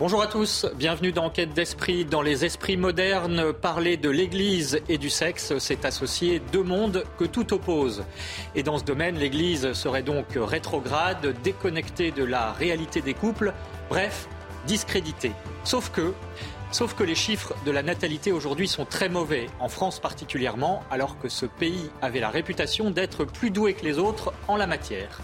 Bonjour à tous, bienvenue dans Quête d'Esprit. Dans les esprits modernes, parler de l'Église et du sexe, c'est associer deux mondes que tout oppose. Et dans ce domaine, l'Église serait donc rétrograde, déconnectée de la réalité des couples, bref, discréditée. Sauf que Sauf que les chiffres de la natalité aujourd'hui sont très mauvais, en France particulièrement, alors que ce pays avait la réputation d'être plus doué que les autres en la matière.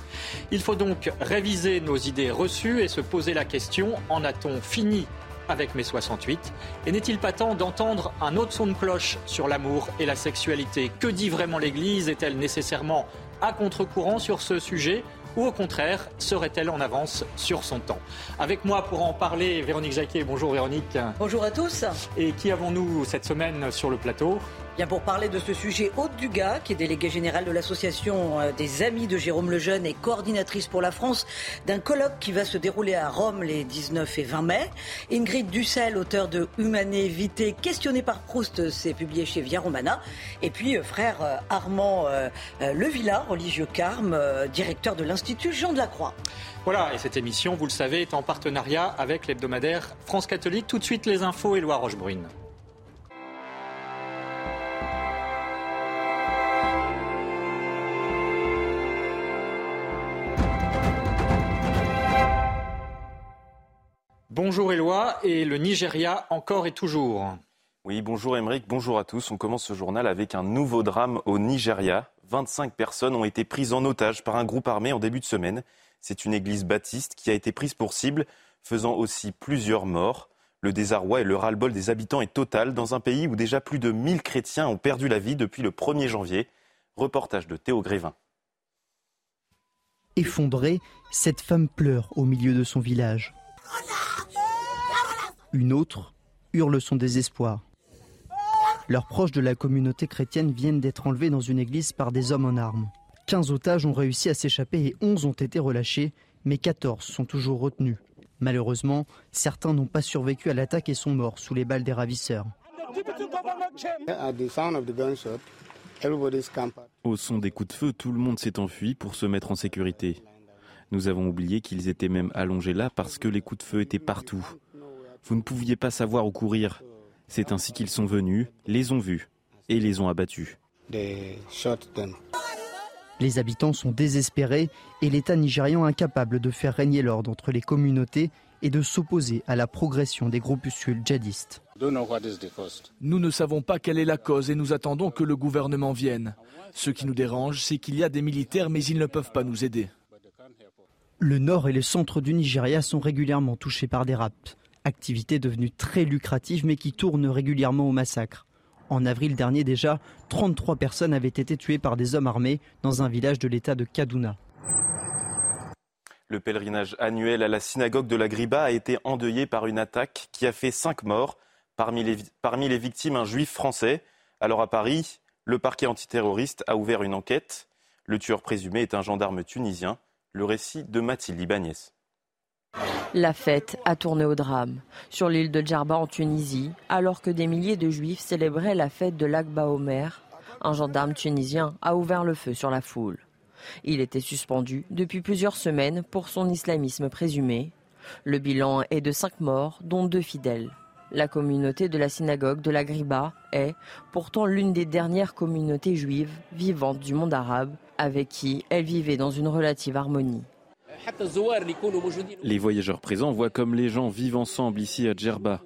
Il faut donc réviser nos idées reçues et se poser la question, en a-t-on fini avec mes 68 Et n'est-il pas temps d'entendre un autre son de cloche sur l'amour et la sexualité? Que dit vraiment l'Église? Est-elle nécessairement à contre-courant sur ce sujet? Ou au contraire serait-elle en avance sur son temps Avec moi pour en parler, Véronique Jacquet. Bonjour Véronique. Bonjour à tous. Et qui avons-nous cette semaine sur le plateau? Bien pour parler de ce sujet, Aude Dugas, qui est déléguée générale de l'association euh, des Amis de Jérôme Lejeune et coordinatrice pour la France d'un colloque qui va se dérouler à Rome les 19 et 20 mai. Ingrid Dussel, auteur de Humané Vité, questionné par Proust, c'est publié chez Via Romana. Et puis euh, frère euh, Armand Levilla, religieux carme, directeur de l'Institut Jean de la Croix. Voilà, et cette émission, vous le savez, est en partenariat avec l'hebdomadaire France Catholique. Tout de suite les infos, Éloi Rochebrune. Bonjour Éloi, et le Nigeria encore et toujours. Oui, bonjour Émeric, bonjour à tous. On commence ce journal avec un nouveau drame au Nigeria. 25 personnes ont été prises en otage par un groupe armé en début de semaine. C'est une église baptiste qui a été prise pour cible, faisant aussi plusieurs morts. Le désarroi et le ras-le-bol des habitants est total dans un pays où déjà plus de 1000 chrétiens ont perdu la vie depuis le 1er janvier. Reportage de Théo Grévin. Effondrée, cette femme pleure au milieu de son village. Une autre hurle son désespoir. Leurs proches de la communauté chrétienne viennent d'être enlevés dans une église par des hommes en armes. 15 otages ont réussi à s'échapper et 11 ont été relâchés, mais 14 sont toujours retenus. Malheureusement, certains n'ont pas survécu à l'attaque et sont morts sous les balles des ravisseurs. Au son des coups de feu, tout le monde s'est enfui pour se mettre en sécurité. Nous avons oublié qu'ils étaient même allongés là parce que les coups de feu étaient partout. Vous ne pouviez pas savoir où courir. C'est ainsi qu'ils sont venus, les ont vus et les ont abattus. Les habitants sont désespérés et l'État nigérian incapable de faire régner l'ordre entre les communautés et de s'opposer à la progression des groupuscules djihadistes. Nous ne savons pas quelle est la cause et nous attendons que le gouvernement vienne. Ce qui nous dérange, c'est qu'il y a des militaires mais ils ne peuvent pas nous aider. Le nord et le centre du Nigeria sont régulièrement touchés par des rapts activité devenue très lucrative mais qui tourne régulièrement au massacre. En avril dernier déjà, 33 personnes avaient été tuées par des hommes armés dans un village de l'état de Kaduna. Le pèlerinage annuel à la synagogue de la Griba a été endeuillé par une attaque qui a fait cinq morts, parmi les, parmi les victimes un juif français. Alors à Paris, le parquet antiterroriste a ouvert une enquête. Le tueur présumé est un gendarme tunisien. Le récit de Mathilde Ibanez. La fête a tourné au drame. Sur l'île de Djerba en Tunisie, alors que des milliers de juifs célébraient la fête de l'Akba Omer, un gendarme tunisien a ouvert le feu sur la foule. Il était suspendu depuis plusieurs semaines pour son islamisme présumé. Le bilan est de cinq morts, dont deux fidèles. La communauté de la synagogue de la Griba est pourtant l'une des dernières communautés juives vivantes du monde arabe, avec qui elle vivait dans une relative harmonie. Les voyageurs présents voient comme les gens vivent ensemble ici à Djerba.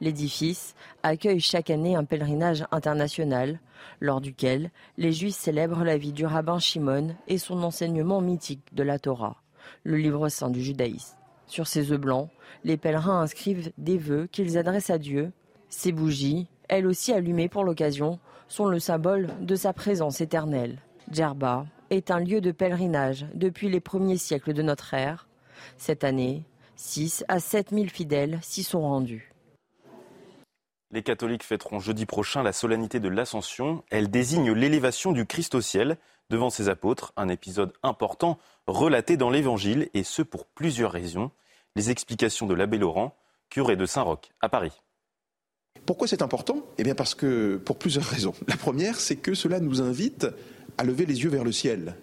L'édifice accueille chaque année un pèlerinage international, lors duquel les Juifs célèbrent la vie du rabbin Shimon et son enseignement mythique de la Torah, le livre saint du judaïsme. Sur ces œufs blancs, les pèlerins inscrivent des vœux qu'ils adressent à Dieu. Ces bougies, elles aussi allumées pour l'occasion, sont le symbole de sa présence éternelle. Djerba est un lieu de pèlerinage depuis les premiers siècles de notre ère. Cette année, 6 à 7 000 fidèles s'y sont rendus. Les catholiques fêteront jeudi prochain la solennité de l'Ascension. Elle désigne l'élévation du Christ au ciel devant ses apôtres, un épisode important relaté dans l'Évangile, et ce pour plusieurs raisons. Les explications de l'abbé Laurent, curé de Saint-Roch, à Paris. Pourquoi c'est important? Eh bien parce que, pour plusieurs raisons. La première, c'est que cela nous invite à lever les yeux vers le ciel.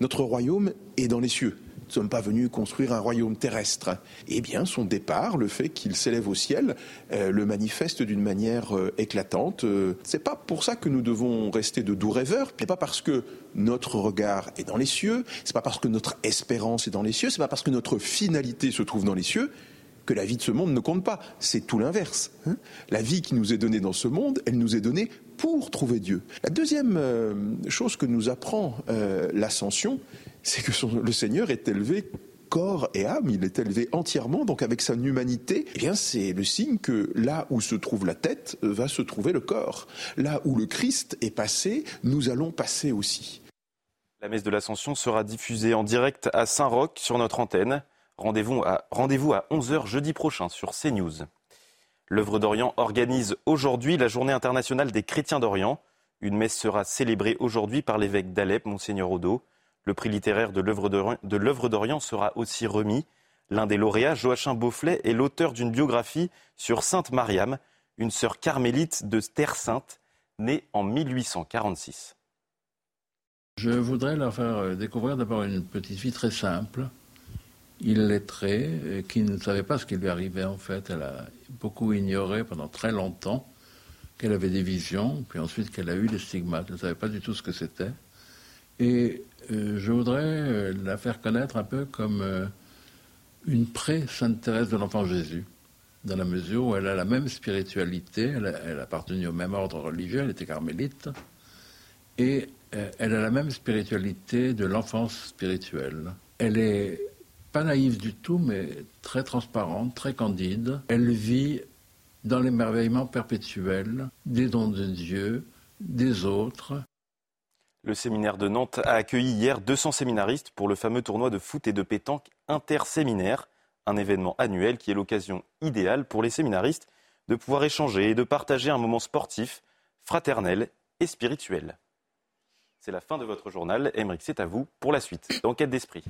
Notre royaume est dans les cieux. ne sommes pas venus construire un royaume terrestre. Eh bien, son départ, le fait qu'il s'élève au ciel, euh, le manifeste d'une manière euh, éclatante. Euh, c'est pas pour ça que nous devons rester de doux rêveurs. C'est pas parce que notre regard est dans les cieux, c'est pas parce que notre espérance est dans les cieux, c'est pas parce que notre finalité se trouve dans les cieux que la vie de ce monde ne compte pas. C'est tout l'inverse. Hein. la vie qui nous est donnée dans ce monde, elle nous est donnée pour trouver Dieu. La deuxième euh, chose que nous apprend euh, l'ascension, c'est que le Seigneur est élevé corps et âme, il est élevé entièrement, donc avec sa humanité, eh bien c'est le signe que là où se trouve la tête va se trouver le corps. Là où le Christ est passé, nous allons passer aussi. La messe de l'Ascension sera diffusée en direct à Saint-Roch sur notre antenne. Rendez-vous à, rendez à 11h jeudi prochain sur CNews. L'œuvre d'Orient organise aujourd'hui la journée internationale des chrétiens d'Orient. Une messe sera célébrée aujourd'hui par l'évêque d'Alep, Monseigneur Odo. Le prix littéraire de l'œuvre d'Orient sera aussi remis. L'un des lauréats, Joachim Beauflet, est l'auteur d'une biographie sur Sainte Mariam, une sœur carmélite de Terre Sainte, née en 1846. Je voudrais leur faire euh, découvrir d'abord une petite vie très simple, illettrée, qui ne savait pas ce qui lui arrivait en fait. Elle a beaucoup ignoré pendant très longtemps qu'elle avait des visions, puis ensuite qu'elle a eu des stigmates. Elle ne savait pas du tout ce que c'était. Et euh, je voudrais euh, la faire connaître un peu comme euh, une pré-Sainte Thérèse de l'Enfant Jésus, dans la mesure où elle a la même spiritualité, elle, elle appartenait au même ordre religieux, elle était carmélite, et elle a la même spiritualité de l'enfance spirituelle. Elle est pas naïve du tout, mais très transparente, très candide. Elle vit dans l'émerveillement perpétuel des dons de Dieu, des autres. Le séminaire de Nantes a accueilli hier 200 séminaristes pour le fameux tournoi de foot et de pétanque interséminaire, un événement annuel qui est l'occasion idéale pour les séminaristes de pouvoir échanger et de partager un moment sportif, fraternel et spirituel. C'est la fin de votre journal. Émeric, c'est à vous pour la suite d'Enquête d'esprit.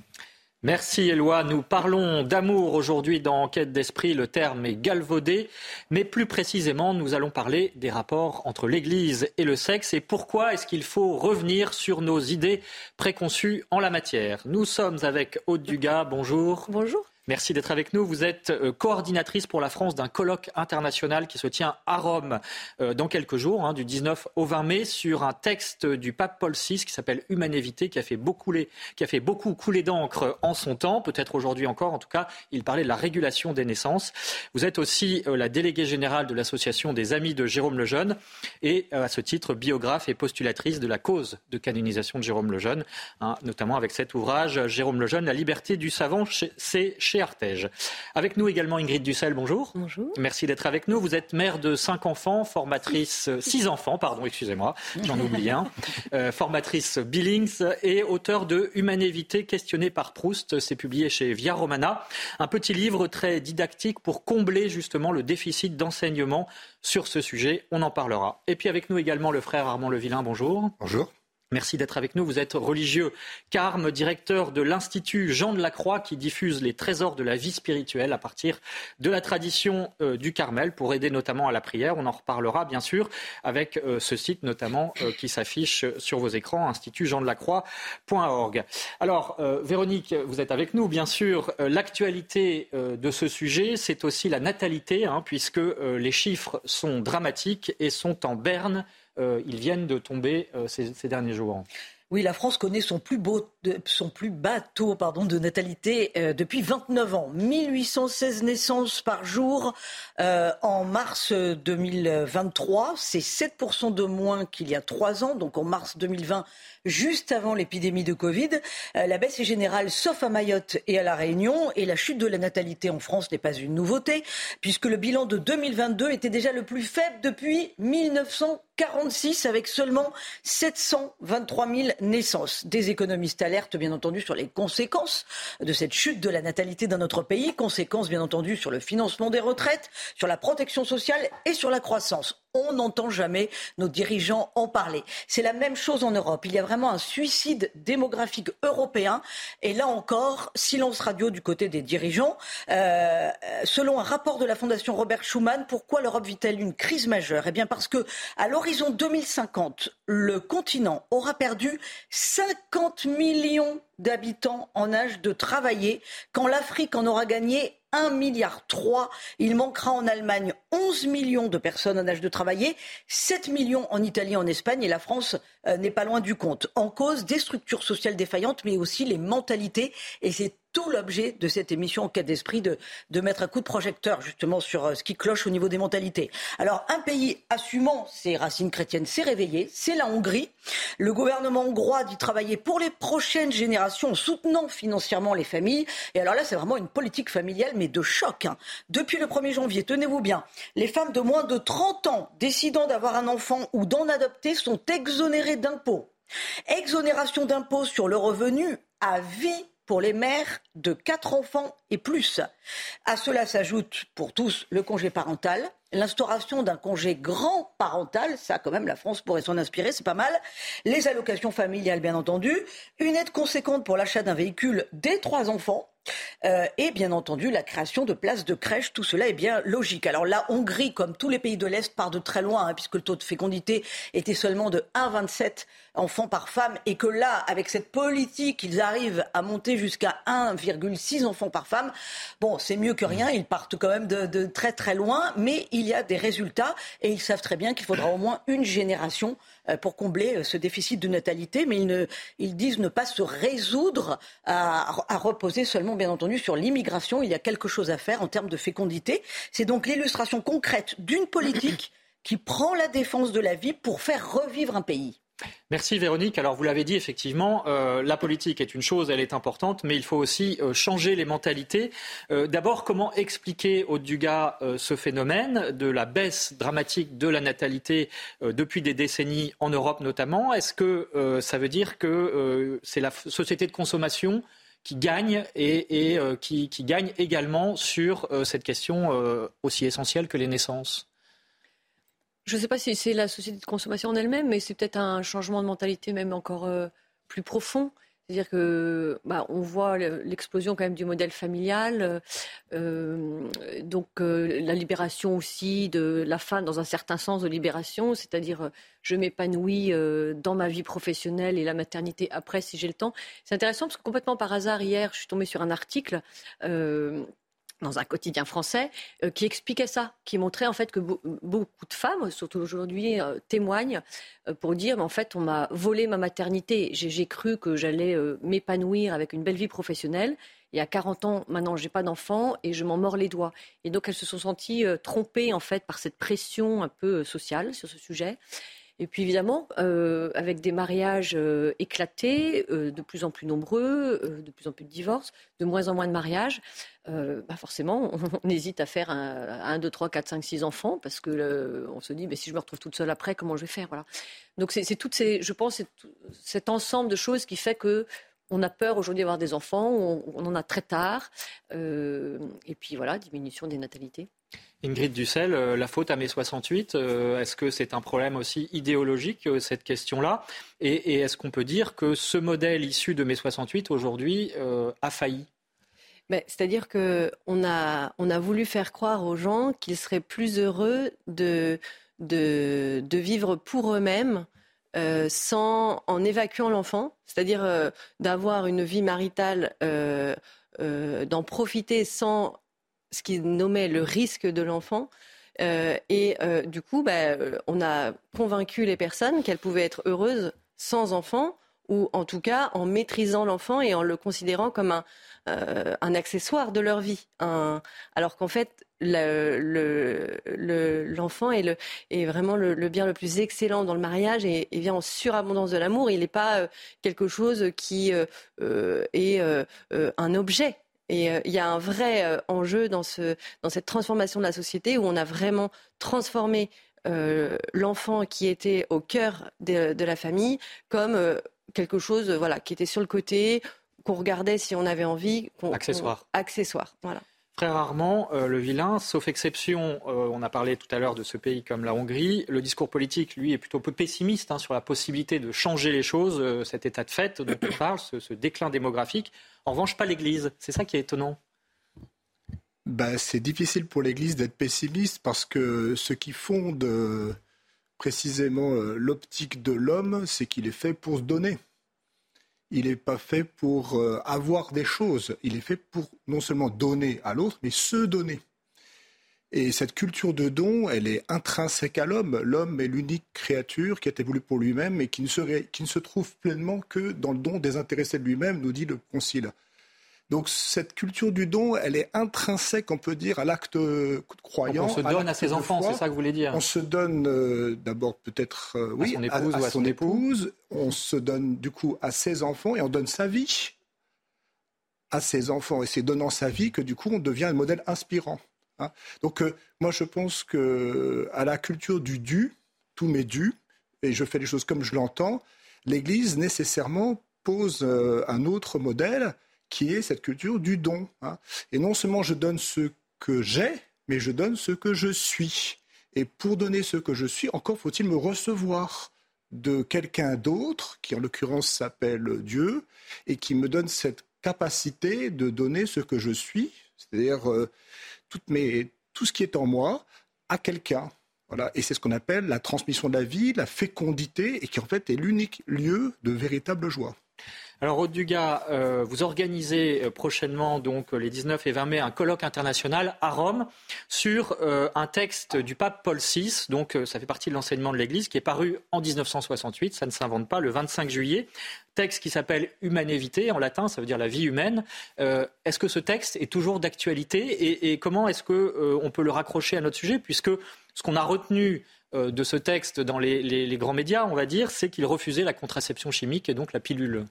Merci Éloi. Nous parlons d'amour aujourd'hui dans Enquête d'esprit. Le terme est galvaudé. Mais plus précisément, nous allons parler des rapports entre l'Église et le sexe et pourquoi est-ce qu'il faut revenir sur nos idées préconçues en la matière. Nous sommes avec Aude Dugas. Bonjour. Bonjour. Merci d'être avec nous. Vous êtes euh, coordinatrice pour la France d'un colloque international qui se tient à Rome euh, dans quelques jours, hein, du 19 au 20 mai, sur un texte du pape Paul VI qui s'appelle Humanévité, qui a fait beaucoup, couler d'encre en son temps, peut-être aujourd'hui encore. En tout cas, il parlait de la régulation des naissances. Vous êtes aussi euh, la déléguée générale de l'association des Amis de Jérôme Lejeune et à ce titre biographe et postulatrice de la cause de canonisation de Jérôme Lejeune, hein, notamment avec cet ouvrage Jérôme Lejeune, La liberté du savant, c'est chez Artege. Avec nous également Ingrid Dussel, bonjour. Bonjour. Merci d'être avec nous. Vous êtes mère de cinq enfants, formatrice, six enfants, pardon, excusez-moi, j'en oublie un, euh, formatrice Billings et auteur de Humanévité questionnée par Proust. C'est publié chez Via Romana. Un petit livre très didactique pour combler justement le déficit d'enseignement sur ce sujet. On en parlera. Et puis avec nous également le frère Armand Levillain, bonjour. Bonjour. Merci d'être avec nous. Vous êtes religieux Carme, directeur de l'Institut Jean de la Croix qui diffuse les trésors de la vie spirituelle à partir de la tradition euh, du Carmel pour aider notamment à la prière. On en reparlera bien sûr avec euh, ce site notamment euh, qui s'affiche sur vos écrans, institutjeandelaCroix.org. Alors, Véronique, vous êtes avec nous bien sûr. L'actualité de ce sujet, c'est aussi la natalité, hein, puisque les chiffres sont dramatiques et sont en berne ils viennent de tomber euh, ces, derniers jours. Oui, la France connaît son plus, beau, son plus bas taux de natalité euh, depuis 29 ans. 1816 naissances par jour en mars 2023. C'est 7% de moins qu'il y a trois ans. Donc en mars 2020, juste avant l'épidémie de Covid. Euh, la baisse est générale, sauf à Mayotte et à La Réunion. Et la chute de la natalité en France n'est pas une nouveauté, puisque le bilan de 2022 était déjà le plus faible depuis 1946, avec seulement 723 000 naissances. Des économistes alertent, bien entendu, sur les conséquences de cette chute de la natalité dans notre pays. Conséquences, bien entendu, sur le financement des retraites, sur la protection sociale et sur la croissance on n'entend jamais nos dirigeants en parler. C'est la même chose en Europe. Il y a vraiment un suicide démographique européen. Et là encore, silence radio du côté des dirigeants. Euh, selon un rapport de la Fondation Robert Schuman, pourquoi l'Europe vit-elle une crise majeure? Eh bien parce que à l'horizon 2050, le continent aura perdu 50 millions d'habitants en âge de travailler, quand l'Afrique en aura gagné 1,3 milliard. Il manquera en Allemagne 11 millions de personnes en âge de travailler, 7 millions en Italie, en Espagne, et la France euh, n'est pas loin du compte. En cause, des structures sociales défaillantes, mais aussi les mentalités. Et c'est tout l'objet de cette émission en cas d'esprit de, de mettre un coup de projecteur justement sur euh, ce qui cloche au niveau des mentalités. Alors un pays assumant ses racines chrétiennes s'est réveillé, c'est la Hongrie. Le gouvernement hongrois dit travailler pour les prochaines générations en soutenant financièrement les familles. Et alors là, c'est vraiment une politique familiale, mais de choc. Hein. Depuis le 1er janvier, tenez-vous bien, les femmes de moins de 30 ans décidant d'avoir un enfant ou d'en adopter sont exonérées d'impôts. Exonération d'impôts sur le revenu à vie pour les mères de quatre enfants et plus. À cela s'ajoute pour tous le congé parental, l'instauration d'un congé grand parental, ça quand même la France pourrait s'en inspirer, c'est pas mal, les allocations familiales bien entendu, une aide conséquente pour l'achat d'un véhicule dès trois enfants, euh, et bien entendu la création de places de crèche. Tout cela est bien logique. Alors la Hongrie, comme tous les pays de l'Est, part de très loin, hein, puisque le taux de fécondité était seulement de 1,27 enfants par femme, et que là, avec cette politique, ils arrivent à monter jusqu'à 1,6 enfants par femme. Bon, c'est mieux que rien. Ils partent quand même de, de très très loin, mais il y a des résultats, et ils savent très bien qu'il faudra au moins une génération pour combler euh, ce déficit de natalité, mais ils, ne, ils disent ne pas se résoudre à, à reposer seulement, bien entendu, sur l'immigration. Il y a quelque chose à faire en termes de fécondité. C'est donc l'illustration concrète d'une politique qui prend la défense de la vie pour faire revivre un pays. Merci Véronique. Alors vous l'avez dit effectivement, euh, la politique est une chose, elle est importante, mais il faut aussi euh, changer les mentalités. Euh, d'abord, comment expliquer au Dugas ce phénomène de la baisse dramatique de la natalité depuis des décennies en Europe notamment? Est-ce que ça veut dire que c'est la société de consommation qui gagne et, qui, gagne également sur cette question aussi essentielle que les naissances? Je ne sais pas si c'est la société de consommation en elle-même, mais c'est peut-être un changement de mentalité même encore euh, plus profond. C'est-à-dire que bah, on voit l'explosion quand même du modèle familial, euh, donc euh, la libération aussi de la femme dans un certain sens de libération, c'est-à-dire je m'épanouis dans ma vie professionnelle et la maternité après si j'ai le temps. C'est intéressant parce que complètement par hasard hier, je suis tombée sur un article dans un quotidien français, euh, qui expliquait ça, qui montrait en fait que beaucoup de femmes, surtout aujourd'hui, euh, témoignent euh, pour dire, en fait, on m'a volé ma maternité. J'ai cru que j'allais m'épanouir avec une belle vie professionnelle. Et à 40 ans, maintenant, j'ai pas d'enfant et je m'en mords les doigts. Et donc, elles se sont senties trompées en fait par cette pression un peu sociale sur ce sujet. Et puis évidemment, euh, avec des mariages euh, éclatés, euh, de plus en plus nombreux, de plus en plus de divorces, de moins en moins de mariages, bah forcément, on, hésite à faire un, 2, 3, 4, 5, 6 enfants parce que on se dit, mais si je me retrouve toute seule après, comment je vais faire voilà. Donc c'est toutes ces, je pense, cet ensemble de choses qui fait que on a peur aujourd'hui d'avoir des enfants, on, en a très tard, et puis voilà, diminution des natalités. Ingrid Dussel, euh, la faute à mai 68, euh, est-ce que c'est un problème aussi idéologique, euh, cette question-là? Et, est-ce qu'on peut dire que ce modèle issu de mai 68, aujourd'hui, a failli? C'est-à-dire qu'on a, on a voulu faire croire aux gens qu'ils seraient plus heureux de, de, vivre pour eux-mêmes sans, en évacuant l'enfant, c'est-à-dire d'avoir une vie maritale, d'en profiter sans ce qu'il nommait le risque de l'enfant. Euh, et euh, du coup, bah, euh, on a convaincu les personnes qu'elles pouvaient être heureuses sans enfant, ou en tout cas en maîtrisant l'enfant et en le considérant comme un, accessoire de leur vie. alors qu'en fait, l'enfant le, est, vraiment le, bien le plus excellent dans le mariage et, vient en surabondance de l'amour. Il n'est pas quelque chose qui est un objet et euh, il y a un vrai euh, enjeu dans, ce, dans cette transformation de la société où on a vraiment transformé euh, l'enfant qui était au cœur de, la famille comme quelque chose voilà, qui était sur le côté, qu'on regardait si on avait envie. accessoire. accessoire, voilà. Très rarement, euh, le vilain, sauf exception, euh, on a parlé tout à l'heure de ce pays comme la Hongrie, le discours politique, lui, est plutôt peu pessimiste hein, sur la possibilité de changer les choses, euh, cet état de fait dont on parle, ce, déclin démographique. En revanche, pas l'Église. C'est ça qui est étonnant. Bah, c'est difficile pour l'Église d'être pessimiste parce que ce qui fonde précisément l'optique de l'homme, c'est qu'il est fait pour se donner il n'est pas fait pour euh, avoir des choses, il est fait pour non seulement donner à l'autre, mais se donner. Et cette culture de don, elle est intrinsèque à l'homme. L'homme est l'unique créature qui a été voulu pour lui-même et qui ne se trouve pleinement que dans le don désintéressé de lui-même, nous dit le Concile. Donc cette culture du don, elle est intrinsèque, on peut dire, à l'acte croyant. on se donne à, ses enfants, c'est ça que vous voulez dire On se donne euh, d'abord peut-être euh, oui, à son épouse, à, son épouse. On se donne du coup à ses enfants et on donne sa vie à ses enfants. Et c'est donnant sa vie que du coup on devient un modèle inspirant. Hein. Donc euh, moi je pense que à la culture du dû, tout m'est dû, et je fais les choses comme je l'entends, l'Église nécessairement pose un autre modèle qui est cette culture du don. Hein. Et non seulement je donne ce que j'ai, mais je donne ce que je suis. Et pour donner ce que je suis, encore faut-il me recevoir de quelqu'un d'autre, qui en l'occurrence s'appelle Dieu, et qui me donne cette capacité de donner ce que je suis, c'est-à-dire euh, tout ce qui est en moi, à quelqu'un. Voilà. Et c'est ce qu'on appelle la transmission de la vie, la fécondité, et qui en fait est l'unique lieu de véritable joie. Alors, Dugas, euh, vous organisez euh, prochainement, donc les 19 et 20 mai, un colloque international à Rome sur euh, un texte du pape Paul VI. Donc, ça fait partie de l'enseignement de l'Église qui est paru en 1968. Ça ne s'invente pas, le 25 juillet. Texte qui s'appelle Humanité en latin, ça veut dire la vie humaine. est-ce que ce texte est toujours d'actualité et, comment est-ce qu'on peut le raccrocher à notre sujet, puisque ce qu'on a retenu de ce texte dans les grands médias, on va dire, c'est qu'il refusait la contraception chimique et donc la pilule?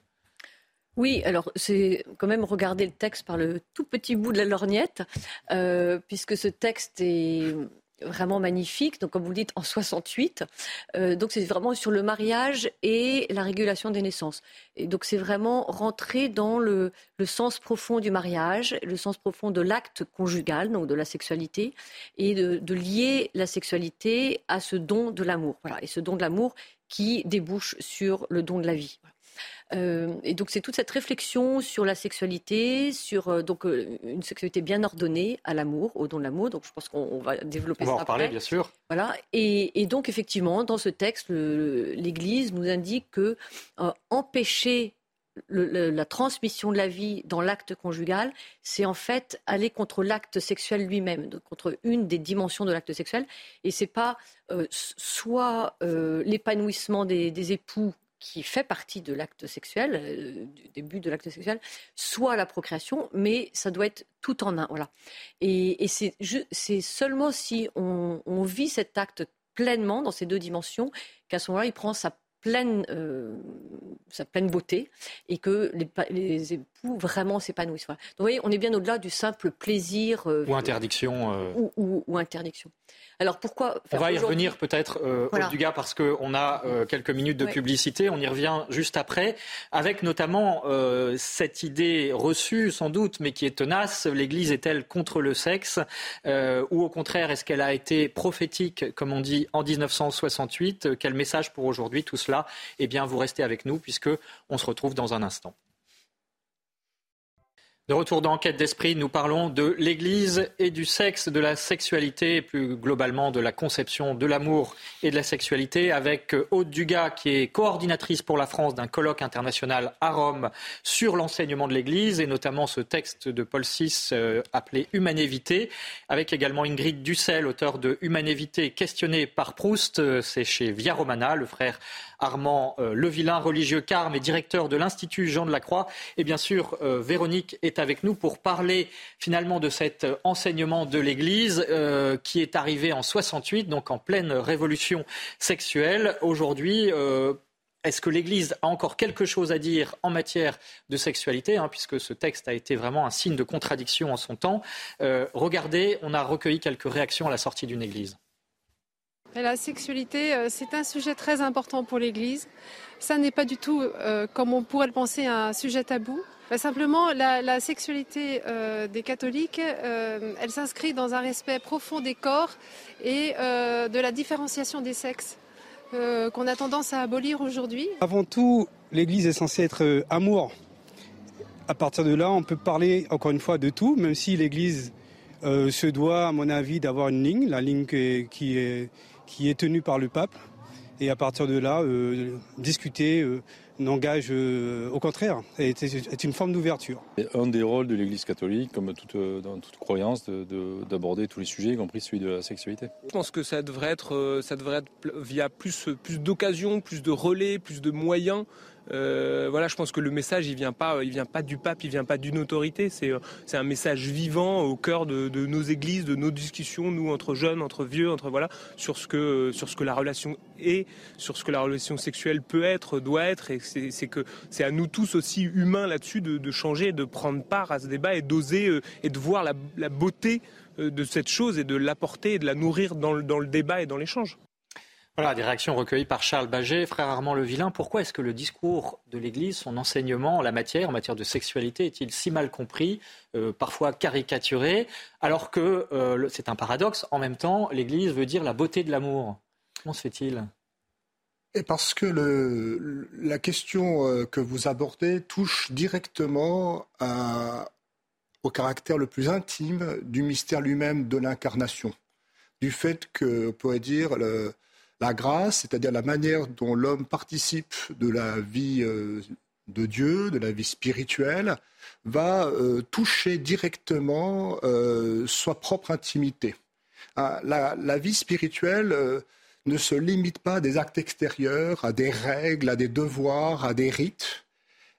Oui, alors c'est quand même regarder le texte par le tout petit bout de la lorgnette, euh, puisque ce texte est vraiment magnifique. Donc, comme vous le dites, en 68. Euh, donc, c'est vraiment sur le mariage et la régulation des naissances. Et donc, c'est vraiment rentrer dans le, sens profond du mariage, le sens profond de l'acte conjugal, donc de la sexualité, et de, lier la sexualité à ce don de l'amour. Voilà. Et ce don de l'amour qui débouche sur le don de la vie. Euh, et donc c'est toute cette réflexion sur la sexualité, sur euh, donc euh, une sexualité bien ordonnée à l'amour, au don de l'amour. Donc je pense qu'on va développer ça. On va en parler, bien sûr. Voilà. Et, donc effectivement, dans ce texte, l'Église nous indique que empêcher la transmission de la vie dans l'acte conjugal, c'est en fait aller contre l'acte sexuel lui-même, contre une des dimensions de l'acte sexuel. Et c'est pas soit l'épanouissement des, époux qui fait partie de l'acte sexuel, euh, du début de l'acte sexuel, soit la procréation, mais ça doit être tout en un. Voilà. Et, c'est seulement si on, vit cet acte pleinement dans ces deux dimensions qu'à ce moment-là, il prend sa pleine, euh, sa pleine beauté et que les, époux vraiment s'épanouissent. Donc vous voyez, on est bien au-delà du simple plaisir. Euh, ou interdiction. ou, interdiction. Alors pourquoi On va y revenir peut-être, euh, au Dugas, parce qu'on a euh, quelques minutes de publicité. On y revient juste après, avec notamment euh, cette idée reçue, sans doute, mais qui est tenace. L'Église est-elle contre le sexe Ou au contraire, est-ce qu'elle a été prophétique, comme on dit, en 1968 Quel message pour aujourd'hui Tout cela, eh bien, vous restez avec nous, puisque on se retrouve dans un instant. De retour dans d'esprit, nous parlons de l'Église et du sexe, de la sexualité, et plus globalement de la conception de l'amour et de la sexualité, avec Aude Dugas, qui est coordinatrice pour la France d'un colloque international à Rome sur l'enseignement de l'Église, et notamment ce texte de Paul VI euh, appelé Humanévité, avec également Ingrid Dussel, auteur de Humanévité, questionné par Proust, euh, c'est chez Via Romana, le frère Armand euh, Levillain, religieux carme et directeur de l'Institut Jean de la Croix. Et bien sûr, euh, Véronique est avec nous pour parler finalement de cet enseignement de l'Église euh, qui est arrivé en 68, donc en pleine révolution sexuelle. Aujourd'hui, est-ce que l'Église a encore quelque chose à dire en matière de sexualité, hein, puisque ce texte a été vraiment un signe de contradiction en son temps? Regardez, on a recueilli quelques réactions à la sortie d'une Église. La sexualité, euh, c'est un sujet très important pour l'Église. Ça n'est pas du tout, euh, comme on pourrait le penser, un sujet tabou. Bah, simplement, la, sexualité euh, des catholiques, elle s'inscrit dans un respect profond des corps et de la différenciation des sexes qu'on a tendance à abolir aujourd'hui. Avant tout, l'Église est censée être amour. À partir de là, on peut parler encore une fois de tout, même si l'Église se doit, à mon avis, d'avoir une ligne, la ligne qui est qui est tenu par le pape. Et à partir de là, euh, discuter euh, n'engage euh, au contraire, est, est une forme d'ouverture. Un des rôles de l'Église catholique, comme toute, dans toute croyance, d'aborder tous les sujets, y compris celui de la sexualité. Je pense que ça devrait être, ça devrait être via plus, plus d'occasions, plus de relais, plus de moyens. Euh, voilà, je pense que le message, il vient pas, il vient pas du pape, il vient pas d'une autorité. C'est, euh, c'est un message vivant au cœur de, nos églises, de nos discussions, nous entre jeunes, entre vieux, entre voilà, sur ce que, sur ce que la relation est, sur ce que la relation sexuelle peut être, doit être. Et c'est, que c'est à nous tous aussi humains là-dessus de, changer, de prendre part à ce débat et d'oser euh, et de voir la, beauté de cette chose et de l'apporter et de la nourrir dans le débat et dans l'échange. Voilà, des réactions recueillies par Charles Baget, frère Armand Le Vilain. Pourquoi est-ce que le discours de l'Église, son enseignement en la matière, en matière de sexualité, est-il si mal compris, euh, parfois caricaturé, alors que euh, c'est un paradoxe. En même temps, l'Église veut dire la beauté de l'amour? Comment se fait-il? Et parce que la question euh, que vous abordez touche directement au caractère le plus intime du mystère lui-même de l'incarnation. Du fait que, on pourrait dire, le, la grâce, c'est-à-dire la manière dont l'homme participe de la vie euh, de Dieu, de la vie spirituelle, va euh, toucher directement euh, sa propre intimité. Ah, la, vie spirituelle ne se limite pas à des actes extérieurs, à des règles, à des devoirs, à des rites.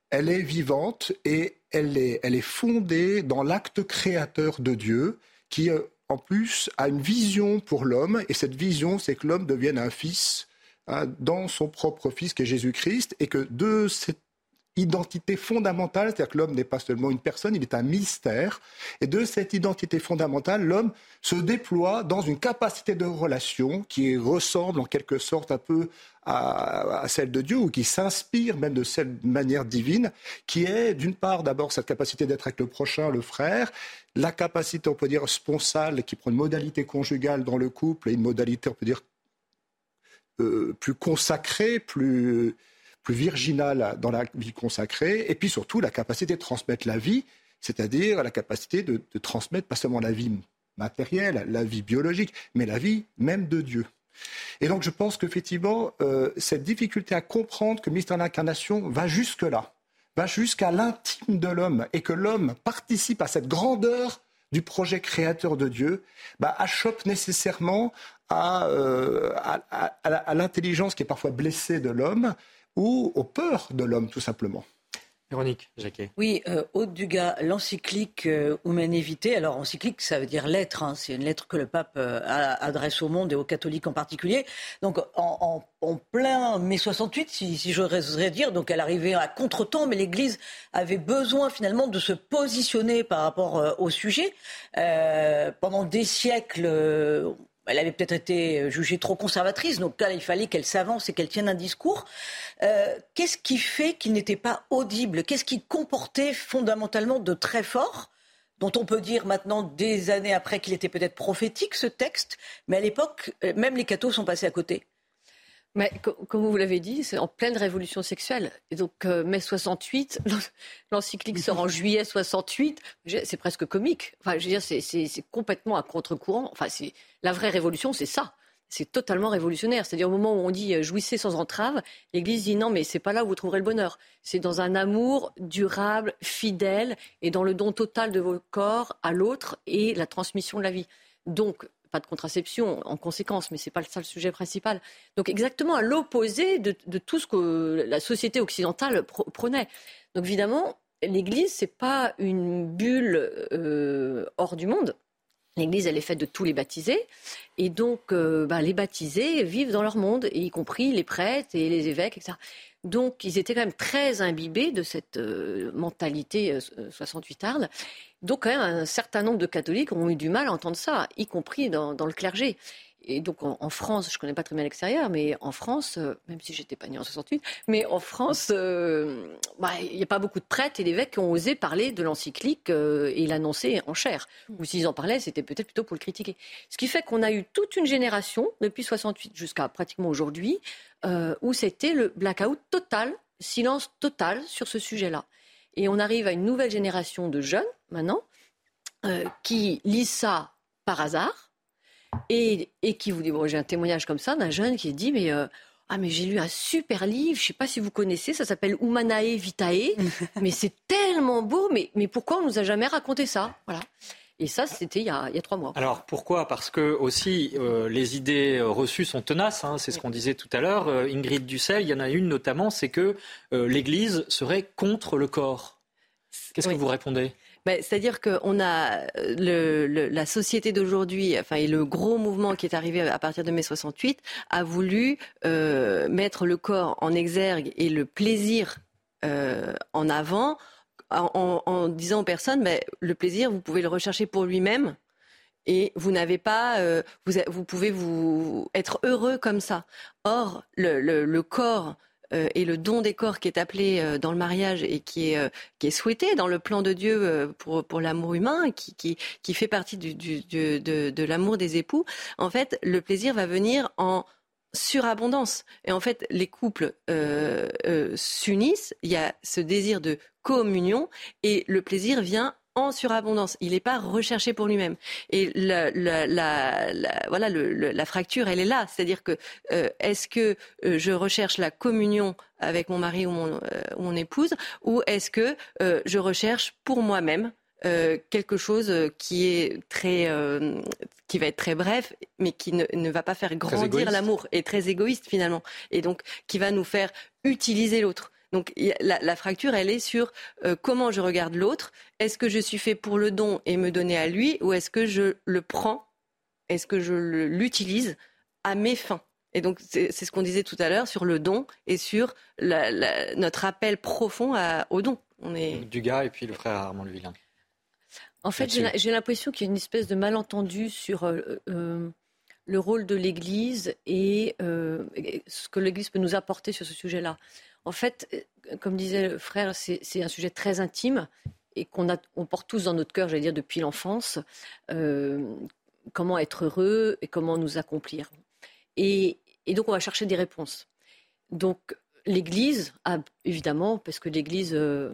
Elle est vivante et elle est, elle est fondée dans l'acte créateur de Dieu qui en plus, a une vision pour l'homme, et cette vision, c'est que l'homme devienne un fils hein, dans son propre fils, qui est Jésus-Christ, et que de cette identité fondamentale, c'est-à-dire que l'homme n'est pas seulement une personne, il est un mystère, et de cette identité fondamentale, l'homme se déploie dans une capacité de relation qui ressemble en quelque sorte un peu à, celle de Dieu, ou qui s'inspire même de cette manière divine, qui est d'une part d'abord cette capacité d'être avec le prochain, le frère, la capacité, on peut dire, sponsale, qui prend une modalité conjugale dans le couple et une modalité, on peut dire, euh, plus consacrée, plus, plus virginale dans la vie consacrée, et puis surtout la capacité de transmettre la vie, c'est-à-dire la capacité de, transmettre pas seulement la vie matérielle, la vie biologique, mais la vie même de Dieu. Et donc je pense qu'effectivement, euh, cette difficulté à comprendre que Mystère d'incarnation va jusque-là va jusqu'à l'intime de l'homme et que l'homme participe à cette grandeur du projet créateur de Dieu, bah, achoppe nécessairement à, euh, à l'intelligence qui est parfois blessée de l'homme ou aux peurs de l'homme, tout simplement. Véronique Jacquet. Oui, euh, Haute Dugas, l'encyclique euh, Vitae. Alors, encyclique, ça veut dire lettre. Hein. c'est une lettre que le pape euh, adresse au monde et aux catholiques en particulier. Donc, en, plein mai 68, si, si j'oserais dire. Donc, elle arrivait à contre-temps, mais l'Église avait besoin finalement de se positionner par rapport euh, au sujet. pendant des siècles, elle avait peut-être été euh, jugée trop conservatrice, donc là, il fallait qu'elle s'avance et qu'elle tienne un discours. Euh, qu'est-ce qui fait qu'il n'était pas audible? Qu'est-ce qui comportait fondamentalement de très fort dont on peut dire maintenant, des années après, qu'il était peut-être prophétique, ce texte, mais à l'époque, euh, même les cathos sont passés à côté? Mais comme vous l'avez dit, c'est en pleine révolution sexuelle. Et donc, mai 68, l'encyclique sort en juillet 68. C'est presque comique. Enfin, je veux dire, c'est complètement à contre-courant. Enfin, la vraie révolution, c'est ça. C'est totalement révolutionnaire. C'est-à-dire au moment où on dit euh, jouissez sans entrave, l'Église dit non, mais c'est pas là où vous trouverez le bonheur. C'est dans un amour durable, fidèle et dans le don total de vos corps à l'autre et la transmission de la vie. Donc, pas de contraception en conséquence, mais ce n'est pas ça le sujet principal. Donc exactement à l'opposé de, tout ce que la société occidentale prenait. Donc évidemment, l'Église, ce n'est pas une bulle euh, hors du monde. L'Église, elle est faite de tous les baptisés. Et donc, euh, bah, les baptisés vivent dans leur monde, y compris les prêtres et les évêques, etc. Donc, ils étaient quand même très imbibés de cette euh, mentalité 68 arde. Donc, quand même, un certain nombre de catholiques ont eu du mal à entendre ça, y compris dans, le clergé. Et donc en, France, je ne connais pas très bien l'extérieur, mais en France, euh, même si j'étais pas née en 68, mais en France, euh, bah, il n'y a pas beaucoup de prêtres et d'évêques qui ont osé parler de l'encyclique euh, et l'annoncer en chair. Ou s'ils en parlaient, c'était peut-être plutôt pour le critiquer. Ce qui fait qu'on a eu toute une génération, depuis 68 jusqu'à pratiquement aujourd'hui, où c'était le blackout total, silence total sur ce sujet-là. Et on arrive à une nouvelle génération de jeunes, maintenant, qui lisent ça par hasard et, qui vous dit, bon, j'ai un témoignage comme ça d'un jeune qui dit, mais... Euh, ah mais j'ai lu un super livre, je ne sais pas si vous connaissez, ça s'appelle Humanae Vitae, mais c'est tellement beau, mais, mais pourquoi on nous a jamais raconté ça? Voilà. Et ça, c'était il, y a trois mois. Alors pourquoi? Parce que aussi euh, les idées reçues sont tenaces. Hein, c'est ce qu'on disait tout à l'heure. Euh, Ingrid Dussel, il y en a une notamment, c'est que l'Église serait contre le corps. Qu'est-ce que vous répondez? C'est-à-dire qu'on a euh, la société d'aujourd'hui, enfin, et le gros mouvement qui est arrivé à partir de mai 68, a voulu euh, mettre le corps en exergue et le plaisir euh, en avant, en, disant aux personnes, ben, le plaisir, vous pouvez le rechercher pour lui-même, et vous n'avez pas, vous, pouvez vous être heureux comme ça. Or, le corps euh, et le don des corps qui est appelé euh, dans le mariage et qui est, euh, qui est souhaité dans le plan de Dieu pour, pour l'amour humain, qui, qui, qui fait partie du, du, de, de l'amour des époux, en fait, le plaisir va venir en surabondance. Et en fait, les couples euh, s'unissent, il y a ce désir de communion et le plaisir vient en surabondance. Il n'est pas recherché pour lui-même. Et la, voilà, la fracture, elle est là. C'est-à-dire que euh, est-ce que euh, je recherche la communion avec mon mari ou mon, euh, mon épouse, ou est-ce que je recherche pour moi-même quelque chose qui est très, qui va être très bref, mais qui ne, ne va pas faire grandir l'amour et très égoïste finalement, et donc qui va nous faire utiliser l'autre. Donc la, fracture, elle est sur euh, comment je regarde l'autre. Est-ce que je suis fait pour le don et me donner à lui, ou est-ce que je le prends, est-ce que je l'utilise à mes fins? Et donc, c'est ce qu'on disait tout à l'heure sur le don et sur notre appel profond au don. On est... Dugas et puis le frère Armand Le Villain. En fait, j'ai l'impression qu'il y a une espèce de malentendu sur euh, euh, le rôle de l'Église et ce que l'Église peut nous apporter sur ce sujet-là. En fait, euh, comme disait le frère, c'est un sujet très intime et qu'on on porte tous dans notre cœur, j'allais dire, depuis l'enfance. Euh, comment être heureux et comment nous accomplir. Et, donc, on va chercher des réponses. Donc, l'Église, évidemment, parce que l'Église euh,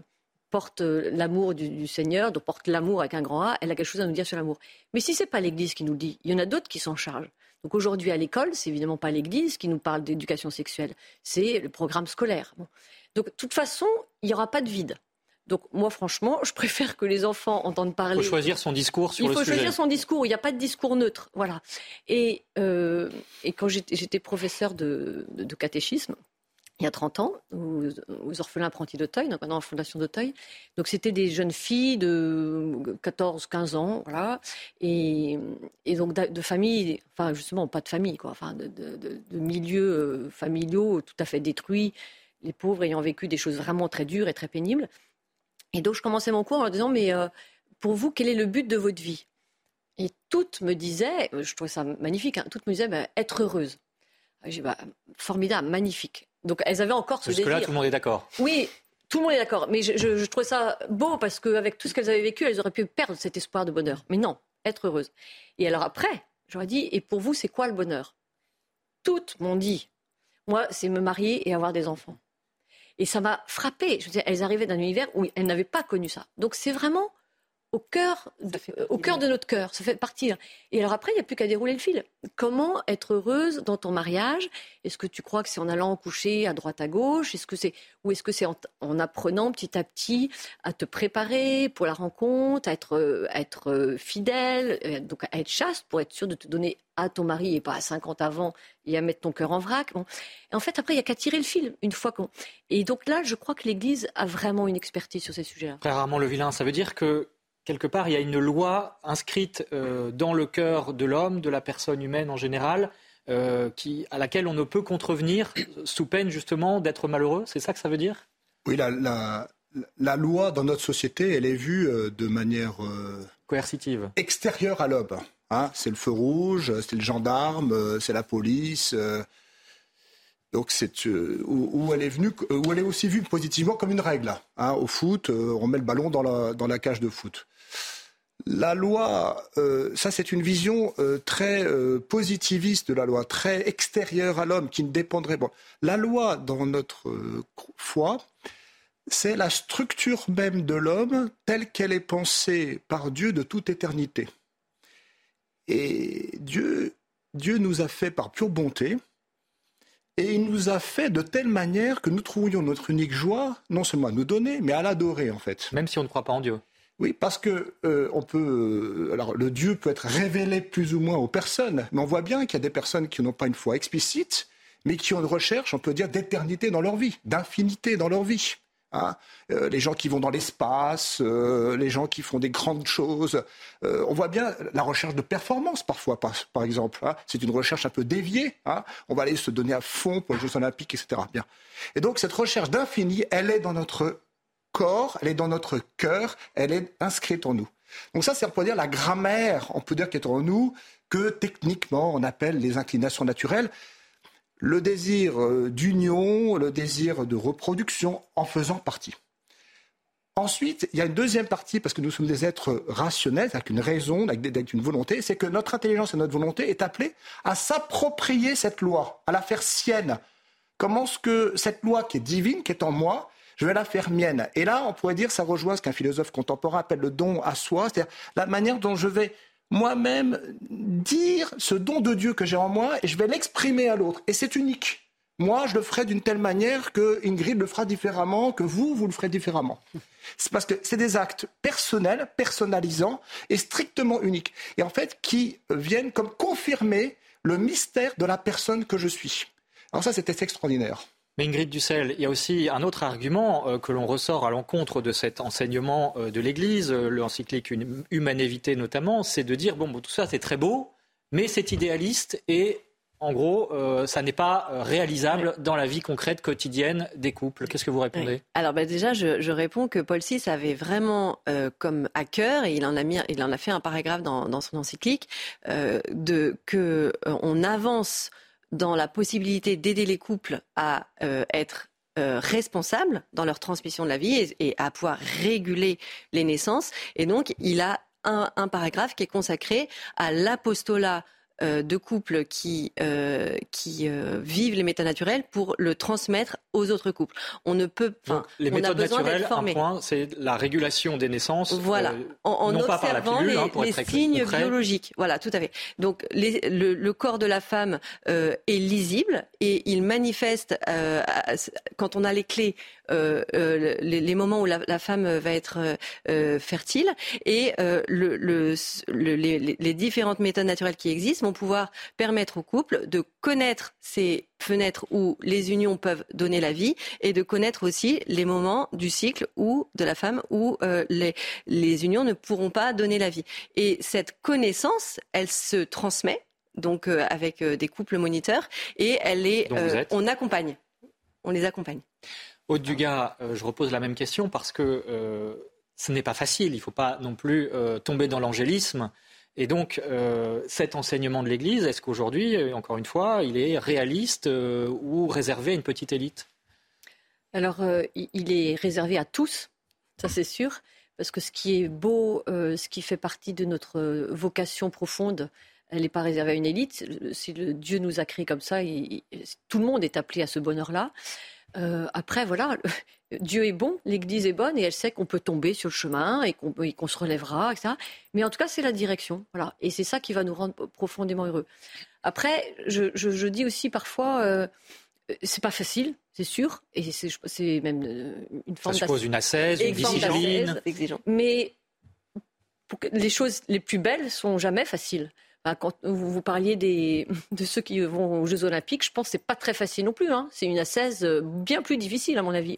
porte l'amour du, Seigneur, donc porte l'amour avec un grand A, elle a quelque chose à nous dire sur l'amour. Mais si ce n'est pas l'Église qui nous le dit, il y en a d'autres qui s'en chargent. Donc aujourd'hui à l'école, c'est évidemment pas l'Église qui nous parle d'éducation sexuelle, c'est le programme scolaire. Donc de toute façon, il n'y aura pas de vide. Donc moi, franchement, je préfère que les enfants entendent parler. Il faut choisir son discours sur le sujet. Il faut choisir son discours. Il n'y a pas de discours neutre. Voilà. Et, euh, quand j'étais professeur de, catéchisme, il y a 30 ans, aux, orphelins apprentis d'Auteuil, donc dans la fondation d'Auteuil. Donc c'était des jeunes filles de 14, 15 ans, voilà, et, donc de, familles, enfin justement pas de famille, quoi, enfin de, milieux euh, familiaux tout à fait détruits, les pauvres ayant vécu des choses vraiment très dures et très pénibles. Et donc je commençais mon cours en leur disant, mais euh, pour vous, quel est le but de votre vie? Et toutes me disaient, je trouvais ça magnifique, hein, toutes me disaient, ben, être heureuse. J'ai bah, formidable, magnifique. Donc elles avaient encore ce Parce que là, tout le monde est d'accord. Oui, tout le monde est d'accord. Mais je, je, trouvais ça beau parce qu'avec tout ce qu'elles avaient vécu, elles auraient pu perdre cet espoir de bonheur. Mais non, être heureuse. Et alors après, j'aurais dit, et pour vous, c'est quoi le bonheur? Toutes m'ont dit, moi, c'est me marier et avoir des enfants. Et ça m'a frappée. Je veux dire, elles arrivaient d'un univers où elles n'avaient pas connu ça. Donc c'est vraiment au cœur, de, au cœur de notre cœur. Ça fait partie. Et alors après, il n'y a plus qu'à dérouler le fil. Comment être heureuse dans ton mariage? Est-ce que tu crois que c'est en allant coucher à droite à gauche? Est-ce que c'est ou est-ce que c'est en, apprenant petit à petit à te préparer pour la rencontre, à être, être fidèle, euh, donc à être chaste pour être sûr de te donner à ton mari et pas à 50 avant et à mettre ton cœur en vrac? Et en fait, après, il n'y a qu'à tirer le fil une fois qu'on. Et donc là, je crois que l'Église a vraiment une expertise sur ces sujets-là. Frère Armand Le Vilain, ça veut dire que quelque part, il y a une loi inscrite euh, dans le cœur de l'homme, de la personne humaine en général, euh, qui, à laquelle on ne peut contrevenir sous peine justement d'être malheureux. C'est ça que ça veut dire? Oui, la, la, loi dans notre société, elle est vue euh, de manière coercitive, extérieure à l'homme. Hein. c'est le feu rouge, c'est le gendarme, c'est la police. Donc c'est où, elle est venue, où elle est aussi vue positivement comme une règle. Hein. Au foot, on met le ballon dans la, dans la cage de foot. La loi, euh, ça c'est une vision euh, très euh, positiviste de la loi, très extérieure à l'homme, qui ne dépendrait pas. La loi, dans notre foi, c'est la structure même de l'homme telle qu'elle est pensée par Dieu de toute éternité. Et Dieu, Dieu nous a fait par pure bonté, et il nous a fait de telle manière que nous trouvions notre unique joie, non seulement à nous donner, mais à l'adorer en fait. Même si on ne croit pas en Dieu. Oui, parce que euh, on peut. Euh, alors, le Dieu peut être révélé plus ou moins aux personnes, mais on voit bien qu'il y a des personnes qui n'ont pas une foi explicite, mais qui ont une recherche, on peut dire, d'éternité dans leur vie, d'infinité dans leur vie. Hein. Euh, les gens qui vont dans l'espace, les gens qui font des grandes choses. on voit bien la recherche de performance parfois, par, exemple. Hein. C'est une recherche un peu déviée. Hein. On va aller se donner à fond pour les Jeux olympiques, etc. Bien. Et donc cette recherche d'infini, elle est dans notre corps, elle est dans notre cœur, elle est inscrite en nous. Donc ça, c'est pour dire la grammaire, on peut dire, qui est en nous, que techniquement on appelle les inclinations naturelles. Le désir euh, d'union, le désir de reproduction en faisant partie. Ensuite, il y a une deuxième partie, parce que nous sommes des êtres rationnels, avec une raison, avec une volonté, c'est que notre intelligence et notre volonté est appelée à s'approprier cette loi, à la faire sienne. Comment est-ce que cette loi qui est divine, qui est en moi, je vais la faire mienne. Et là, on pourrait dire, ça rejoint ce qu'un philosophe contemporain appelle le don à soi, c'est-à-dire la manière dont je vais moi-même dire ce don de Dieu que j'ai en moi et je vais l'exprimer à l'autre. Et c'est unique. Moi, je le ferai d'une telle manière que Ingrid le fera différemment, que vous, vous le ferez différemment. C'est parce que c'est des actes personnels, personnalisants et strictement uniques. Et en fait, qui viennent comme confirmer le mystère de la personne que je suis. Alors ça, c'était extraordinaire. Mais Ingrid Dussel, il y a aussi un autre argument euh, que l'on ressort à l'encontre de cet enseignement euh, de l'Église, euh, l'encyclique Humanévité notamment, c'est de dire bon, tout ça c'est très beau, mais c'est idéaliste et en gros, ça n'est pas réalisable dans la vie concrète quotidienne des couples. Qu'est-ce que vous répondez? Alors ben déjà, je, réponds que Paul VI avait vraiment comme à cœur, et il en a, mis, il en a fait un paragraphe dans, dans son encyclique, de, que on avance dans la possibilité d'aider les couples à euh, être euh, responsables dans leur transmission de la vie et, à pouvoir réguler les naissances. Et donc, il a un, un paragraphe qui est consacré à l'apostolat euh, de couples qui, euh, qui euh, vivent les méthodes naturels pour le transmettre aux autres couples. On ne peut pas. Les méthodes naturelles, un point, c'est la régulation des naissances. Voilà, en, observant les, hein, signes biologiques. Voilà, tout à fait. Donc le, corps de la femme est lisible et il manifeste quand on a les clés les, moments où la, femme va être fertile et le, les, les différentes méthodes naturelles qui existent vont pouvoir permettre au couple de connaître ces fenêtres où les unions peuvent donner la vie et de connaître aussi les moments du cycle où de la femme où euh, les, les unions ne pourront pas donner la vie. Et cette connaissance, elle se transmet donc euh, avec euh, des couples moniteurs et elle est, on accompagne, on les accompagne. Aude Dugas, je repose la même question parce que ce n'est pas facile. Il ne faut pas non plus tomber dans l'angélisme. Et donc, euh, cet enseignement de l'Église, est-ce qu'aujourd'hui, euh, encore une fois, il est réaliste euh, ou réservé à une petite élite? Alors, il est réservé à tous, ça c'est sûr, parce que ce qui est beau, ce qui fait partie de notre vocation profonde, elle n'est pas réservée à une élite. Si Dieu nous a créés comme ça, tout le monde est appelé à ce bonheur-là. Euh, après, voilà, Dieu est bon, l'Église est bonne et elle sait qu'on peut tomber sur le chemin et qu'on se relèvera, etc. Mais en tout cas, c'est la direction. Voilà. Et c'est ça qui va nous rendre profondément heureux. Après, je, dis aussi parfois, euh, c'est pas facile, c'est sûr, et c'est même euh, une forme Ça suppose une ascèse, une discipline. Mais les choses les plus belles sont jamais faciles. Bah, quand vous, parliez des, de ceux qui vont aux Jeux Olympiques, je pense que c'est pas très facile non plus. Hein. C'est une assaise euh, bien plus difficile, à mon avis.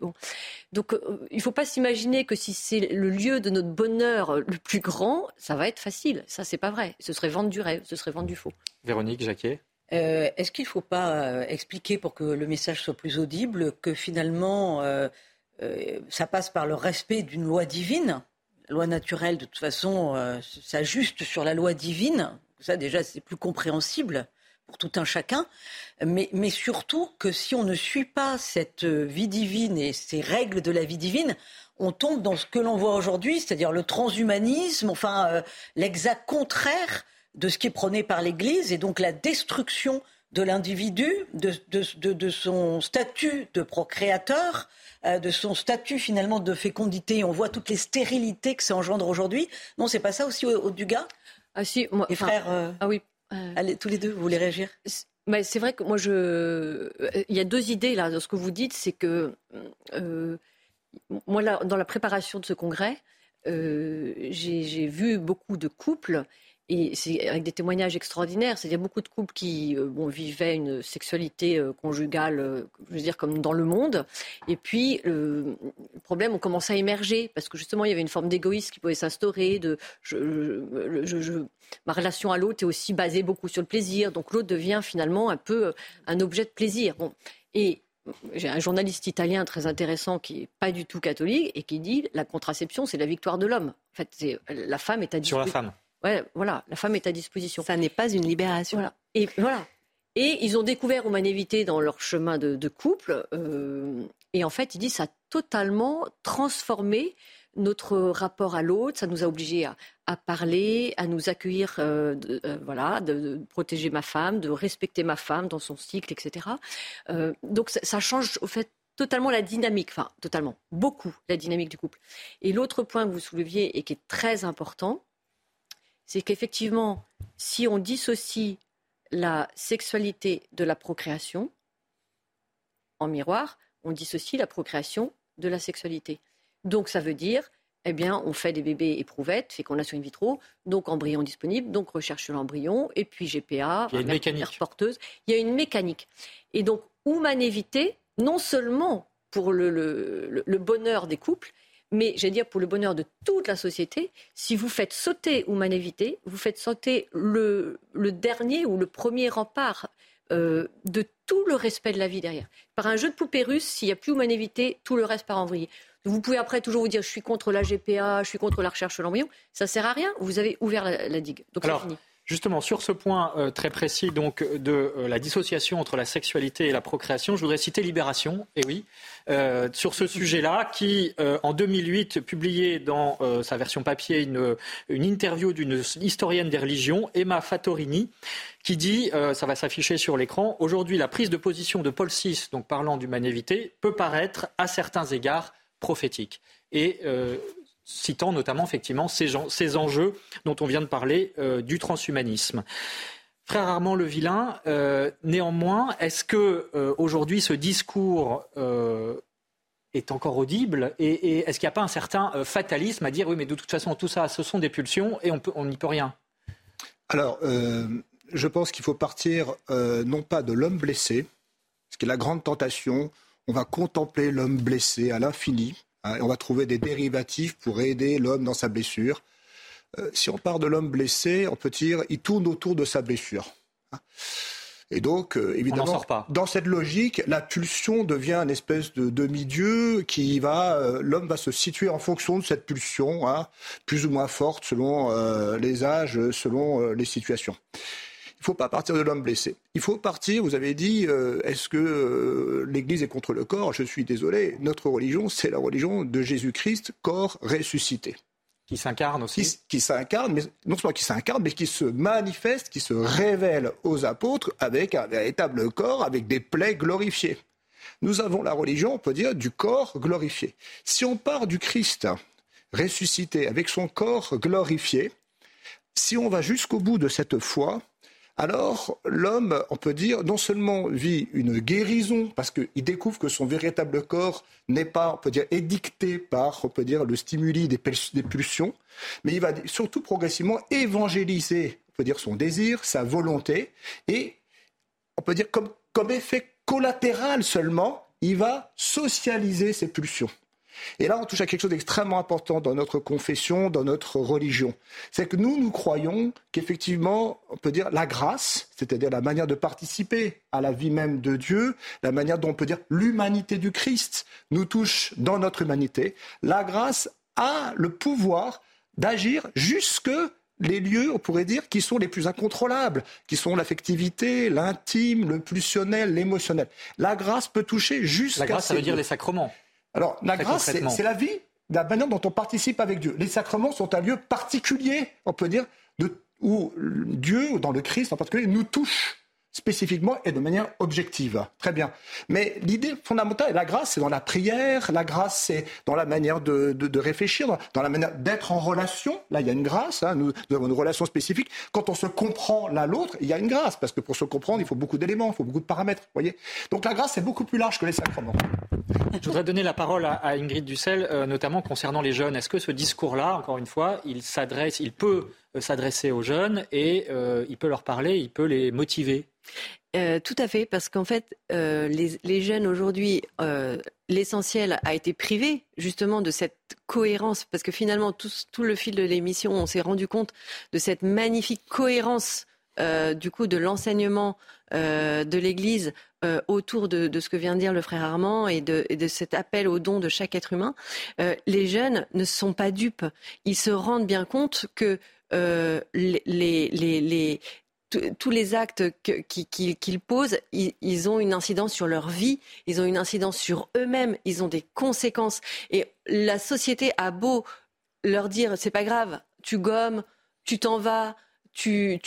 Donc, euh, il ne faut pas s'imaginer que si c'est le lieu de notre bonheur le plus grand, ça va être facile. Ça, c'est pas vrai. Ce serait vendre du rêve, ce serait vendre du faux. Véronique Jacquet euh, Est-ce qu'il ne faut pas expliquer pour que le message soit plus audible que finalement, ça passe par le respect d'une loi divine? Loi naturelle, de toute façon, s'ajuste sur la loi divine. Ça déjà c'est plus compréhensible pour tout un chacun, mais, mais surtout que si on ne suit pas cette vie divine et ces règles de la vie divine, on tombe dans ce que l'on voit aujourd'hui, c'est-à-dire le transhumanisme, enfin euh, l'exact contraire de ce qui est prôné par l'Église, et donc la destruction de l'individu, de, de, son statut de procréateur, euh, de son statut finalement de fécondité. On voit toutes les stérilités que ça engendre aujourd'hui. Non, c'est pas ça aussi au, Dugas Ah si, moi. Frères. Euh, ah oui. Allez, tous les deux, vous voulez réagir? mais c'est vrai que moi, je... il y a deux idées là dans ce que vous dites, c'est que moi, là, dans la préparation de ce congrès, euh, j'ai vu beaucoup de couples et c'est avec des témoignages extraordinaires. C'est-à-dire beaucoup de couples qui euh, bon, vivaient une sexualité euh, conjugale, je veux dire, comme dans le monde. Et puis, le problème ont commencé à émerger parce que justement, il y avait une forme d'égoïsme qui pouvait s'instaurer. De, je, ma relation à l'autre est aussi basée beaucoup sur le plaisir. Donc, l'autre devient finalement un peu un objet de plaisir. Bon. Et j'ai un journaliste italien très intéressant qui n'est pas du tout catholique et qui dit la contraception, c'est la victoire de l'homme. En fait, la femme est à. Sur la femme. Ouais, voilà, la femme est à disposition. Ça n'est pas une libération. Voilà. Et voilà. Et ils ont découvert humanité dans leur chemin de, couple. Euh, et en fait, il dit ça a totalement transformé notre rapport à l'autre, ça nous a obligés à, parler, à nous accueillir, euh, euh, voilà, de, protéger ma femme, de respecter ma femme dans son cycle, etc. Euh, donc ça, change au fait totalement la dynamique, enfin totalement, beaucoup la dynamique du couple. Et l'autre point que vous souleviez et qui est très important, c'est qu'effectivement, si on dissocie la sexualité de la procréation, en miroir, on dissocie la procréation de la sexualité. Donc ça veut dire, eh bien, on fait des bébés éprouvettes, fécondation in vitro, donc embryon disponible, donc recherche sur l'embryon, et puis GPA, il y a une mécanique. porteuse. Il y a une mécanique. Et donc, humanité, non seulement pour le, bonheur des couples, mais j'allais dire pour le bonheur de toute la société, si vous faites sauter humanité, vous faites sauter le, dernier ou le premier rempart euh, de tout le respect de la vie derrière. Par un jeu de poupée russe, s'il n'y a plus humanité, tout le reste part en vrille. Vous pouvez après toujours vous dire je suis contre la GPA, je suis contre la recherche sur l'embryon. Ça sert à rien. Vous avez ouvert la, digue. Donc c'est fini. Justement, sur ce point euh, très précis donc de euh, la dissociation entre la sexualité et la procréation, je voudrais citer Libération, et oui, euh, sur ce sujet-là, qui en 2008 publiait dans sa version papier une, interview d'une historienne des religions, Emma Fattorini, qui dit, ça va s'afficher sur l'écran, aujourd'hui la prise de position de Paul VI, donc parlant d'humanité, peut paraître à certains égards prophétique. Citant notamment effectivement ces, enjeux dont on vient de parler euh, du transhumanisme. Frère Armand Le Vilain, euh, néanmoins, est-ce que aujourd'hui ce discours est encore audible et, est-ce qu'il n'y a pas un certain fatalisme à dire oui, mais de toute façon tout ça, ce sont des pulsions et on n'y peut rien? Alors, je pense qu'il faut partir non pas de l'homme blessé, ce qui est la grande tentation on va contempler l'homme blessé à l'infini. Hein, et on va trouver des dérivatifs pour aider l'homme dans sa blessure. Euh, si on part de l'homme blessé, on peut dire il tourne autour de sa blessure. Hein. Et donc, euh, évidemment, dans cette logique, la pulsion devient une espèce de demi-dieu qui va, euh, l'homme va se situer en fonction de cette pulsion, hein, plus ou moins forte selon les âges, selon les situations. Il ne faut pas partir de l'homme blessé. Il faut partir, vous avez dit, euh, est-ce que euh, l'Église est contre le corps? Je suis désolé, notre religion, c'est la religion de Jésus-Christ, corps ressuscité. Qui s'incarne aussi Qui, s'incarne, mais non seulement qui s'incarne, mais qui se manifeste, qui se révèle aux apôtres avec un véritable corps, avec des plaies glorifiées. Nous avons la religion, on peut dire, du corps glorifié. Si on part du Christ ressuscité avec son corps glorifié, si on va jusqu'au bout de cette foi, alors l'homme, on peut dire, non seulement vit une guérison, parce qu'il découvre que son véritable corps n'est pas, on peut dire, édicté par, on peut dire, le stimuli des, pulsions, mais il va surtout progressivement évangéliser, on peut dire, son désir, sa volonté, et on peut dire comme, comme effet collatéral seulement, il va socialiser ses pulsions. Et là, on touche à quelque chose d'extrêmement important dans notre confession, dans notre religion. C'est que nous, nous croyons qu'effectivement, on peut dire la grâce, c'est-à-dire la manière de participer à la vie même de Dieu, la manière dont on peut dire l'humanité du Christ nous touche dans notre humanité. La grâce a le pouvoir d'agir jusque les lieux, on pourrait dire, qui sont les plus incontrôlables, qui sont l'affectivité, l'intime, le pulsionnel, l'émotionnel. La grâce peut toucher jusqu'à... La grâce, ça veut dire les sacrements. Alors, la grâce, c'est la vie, la manière dont on participe avec Dieu. Les sacrements sont un lieu particulier, on peut dire, de, où Dieu, dans le Christ en particulier, nous touche spécifiquement et de manière objective. Très bien. Mais l'idée fondamentale, la grâce, c'est dans la prière, la grâce, c'est dans la manière de, de, réfléchir, dans la manière d'être en relation. Là, il y a une grâce, hein. nous, avons une relation spécifique. Quand on se comprend l'un l'autre, il y a une grâce, parce que pour se comprendre, il faut beaucoup d'éléments, il faut beaucoup de paramètres. Voyez Donc la grâce, c'est beaucoup plus large que les sacrements. Je voudrais donner la parole à, Ingrid Dussel, euh, notamment concernant les jeunes. Est-ce que ce discours-là, encore une fois, il s'adresse, il peut s'adresser aux jeunes et euh, il peut leur parler, il peut les motiver euh, tout à fait, parce qu'en fait, euh, les, jeunes aujourd'hui, euh, l'essentiel a été privé justement de cette cohérence, parce que finalement, tout, le fil de l'émission, on s'est rendu compte de cette magnifique cohérence du coup de l'enseignement de l'Église autour de, ce que vient de dire le frère Armand et de, cet appel au don de chaque être humain. les jeunes ne sont pas dupes. Ils se rendent bien compte que les, tous les actes qu'ils posent, ils, ont une incidence sur leur vie, ils ont une incidence sur eux-mêmes, ils ont des conséquences. Et la société a beau leur dire c'est pas grave, tu gommes, tu t'en vas, tu,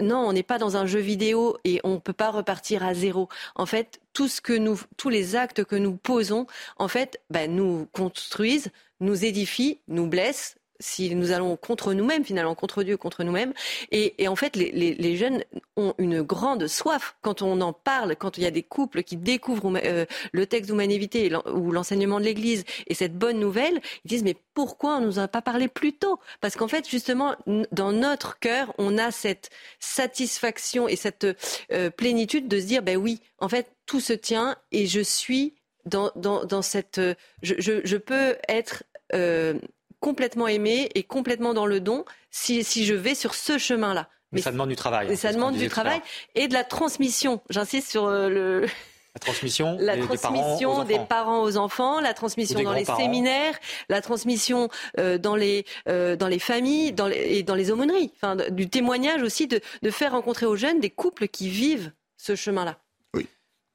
non, on n'est pas dans un jeu vidéo et on ne peut pas repartir à zéro. En fait, tous les actes que nous posons, en fait, ben, nous construisent, nous édifient, nous blessent, si nous allons contre nous-mêmes, finalement, contre Dieu, contre nous-mêmes. Et, en fait, les, jeunes ont une grande soif quand on en parle, quand il y a des couples qui découvrent euh, le texte d'humanité ou l'enseignement de l'Église et cette bonne nouvelle, ils disent mais pourquoi on nous a pas parlé plus tôt? Parce qu'en fait, justement, dans notre cœur, on a cette satisfaction et cette euh, plénitude de se dire ben oui, en fait, tout se tient et je suis dans, dans, cette. Je, peux être euh, complètement aimé et complètement dans le don si, si je vais sur ce chemin-là. Mais, ça demande du travail. ça demande du travail et de la transmission. J'insiste sur euh, le. La transmission, la des, transmission des, parents aux enfants, la transmission dans les séminaires, la transmission euh, dans les euh, dans les familles, dans les, et dans les aumôneries. Enfin, du témoignage aussi de, de faire rencontrer aux jeunes des couples qui vivent ce chemin-là. Oui.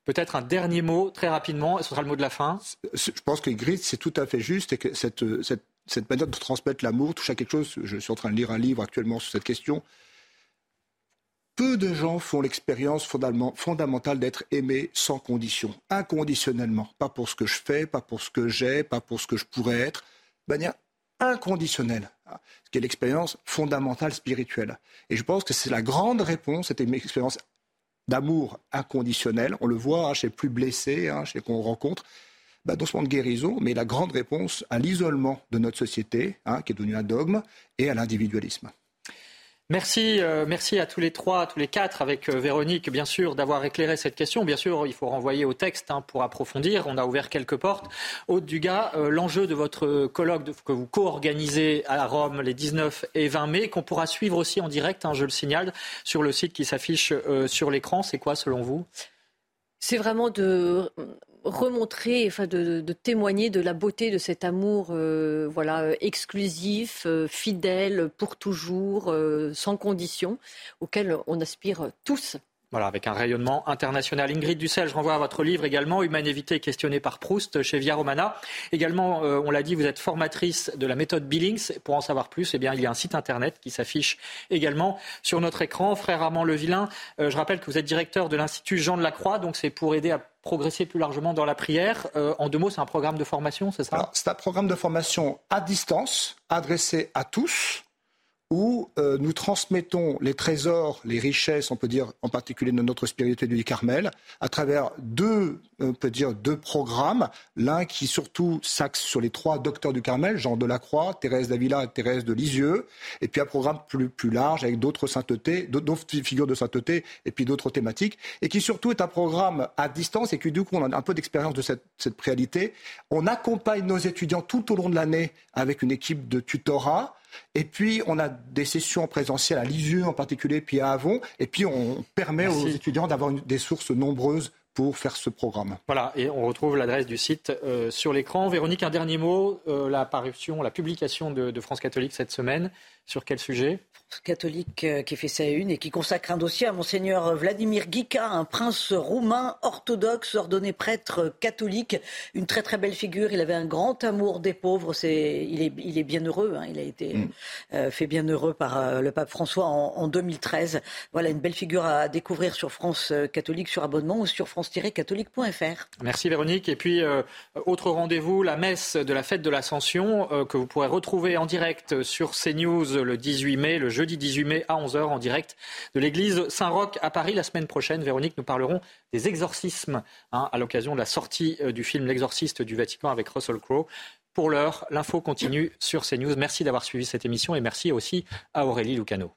Peut-être un dernier mot très rapidement, ce sera le mot de la fin. Je pense que Gris, c'est tout à fait juste et que cette, cette cette manière de transmettre l'amour touche à quelque chose. Je suis en train de lire un livre actuellement sur cette question. Peu de gens font l'expérience fondamentale d'être aimé sans condition, inconditionnellement. Pas pour ce que je fais, pas pour ce que j'ai, pas pour ce que je pourrais être. De manière inconditionnelle. Ce qui est l'expérience fondamentale spirituelle. Et je pense que c'est la grande réponse, c'était une expérience d'amour inconditionnel. On le voit hein, chez les plus blessés, hein, chez qu'on rencontre bah, doucement de guérison, mais la grande réponse à l'isolement de notre société, hein, qui est devenu un dogme, et à l'individualisme. Merci, euh, merci à tous les trois, à tous les quatre, avec euh, Véronique, bien sûr, d'avoir éclairé cette question. Bien sûr, il faut renvoyer au texte hein, pour approfondir. On a ouvert quelques portes. Aude Dugas, euh, l'enjeu de votre colloque que vous co-organisez à Rome les 19 et 20 mai, qu'on pourra suivre aussi en direct, hein, je le signale, sur le site qui s'affiche sur l'écran, c'est quoi selon vous? C'est vraiment de remontrer, enfin de, témoigner de la beauté de cet amour, euh, voilà, exclusif, euh, fidèle pour toujours, euh, sans condition, auquel on aspire tous. Voilà, avec un rayonnement international. Ingrid Dussel, je renvoie à votre livre également, Humanité questionnée par Proust, chez Via Romana. Également, on l'a dit, vous êtes formatrice de la méthode Billings. Pour en savoir plus, eh bien, il y a un site internet qui s'affiche également sur notre écran. Frère Armand Levillain, je rappelle que vous êtes directeur de l'Institut Jean de la Croix, donc c'est pour aider à progresser plus largement dans la prière. Euh, en deux mots, c'est un programme de formation, c'est ça? C'est un programme de formation à distance, adressé à tous, où euh, nous transmettons les trésors, les richesses, on peut dire en particulier de notre spiritualité du Carmel, à travers deux, on peut dire deux programmes. L'un qui surtout s'axe sur les trois docteurs du Carmel, Jean Delacroix, Thérèse d'Avila et Thérèse de Lisieux, et puis un programme plus, plus large avec d'autres saintetés, d'autres figures de sainteté, et puis d'autres thématiques, et qui surtout est un programme à distance et qui du coup on a un peu d'expérience de cette, cette réalité. On accompagne nos étudiants tout au long de l'année avec une équipe de tutorat et puis, on a des sessions présentielles à Lisieux en particulier, puis à Avon. Et puis, on permet aux étudiants d'avoir des sources nombreuses pour faire ce programme. Voilà, et on retrouve l'adresse du site euh, sur l'écran. Véronique, un dernier mot. Euh, la parution, la publication de, France catholique cette semaine Sur quel sujet? Catholique euh, qui fait sa une et qui consacre un dossier à monseigneur Vladimir Guica, un prince roumain orthodoxe ordonné prêtre catholique, une très très belle figure. Il avait un grand amour des pauvres. C'est, il est, il est bien heureux. Hein. Il a été mm. euh, fait bien heureux par euh, le pape François en, 2013. Voilà une belle figure à découvrir sur France catholique sur abonnement ou sur Merci Véronique. Et puis autre rendez-vous, la messe de la fête de l'Ascension que vous pourrez retrouver en direct sur CNews le 18 mai. Le jeudi 18 mai à 11h en direct de l'église Saint-Roch à Paris. La semaine prochaine, Véronique, nous parlerons des exorcismes hein, à l'occasion de la sortie euh, du film L'exorciste du Vatican avec Russell Crowe. Pour l'heure, l'info continue sur CNews. Merci d'avoir suivi cette émission et merci aussi à Aurélie Lucano.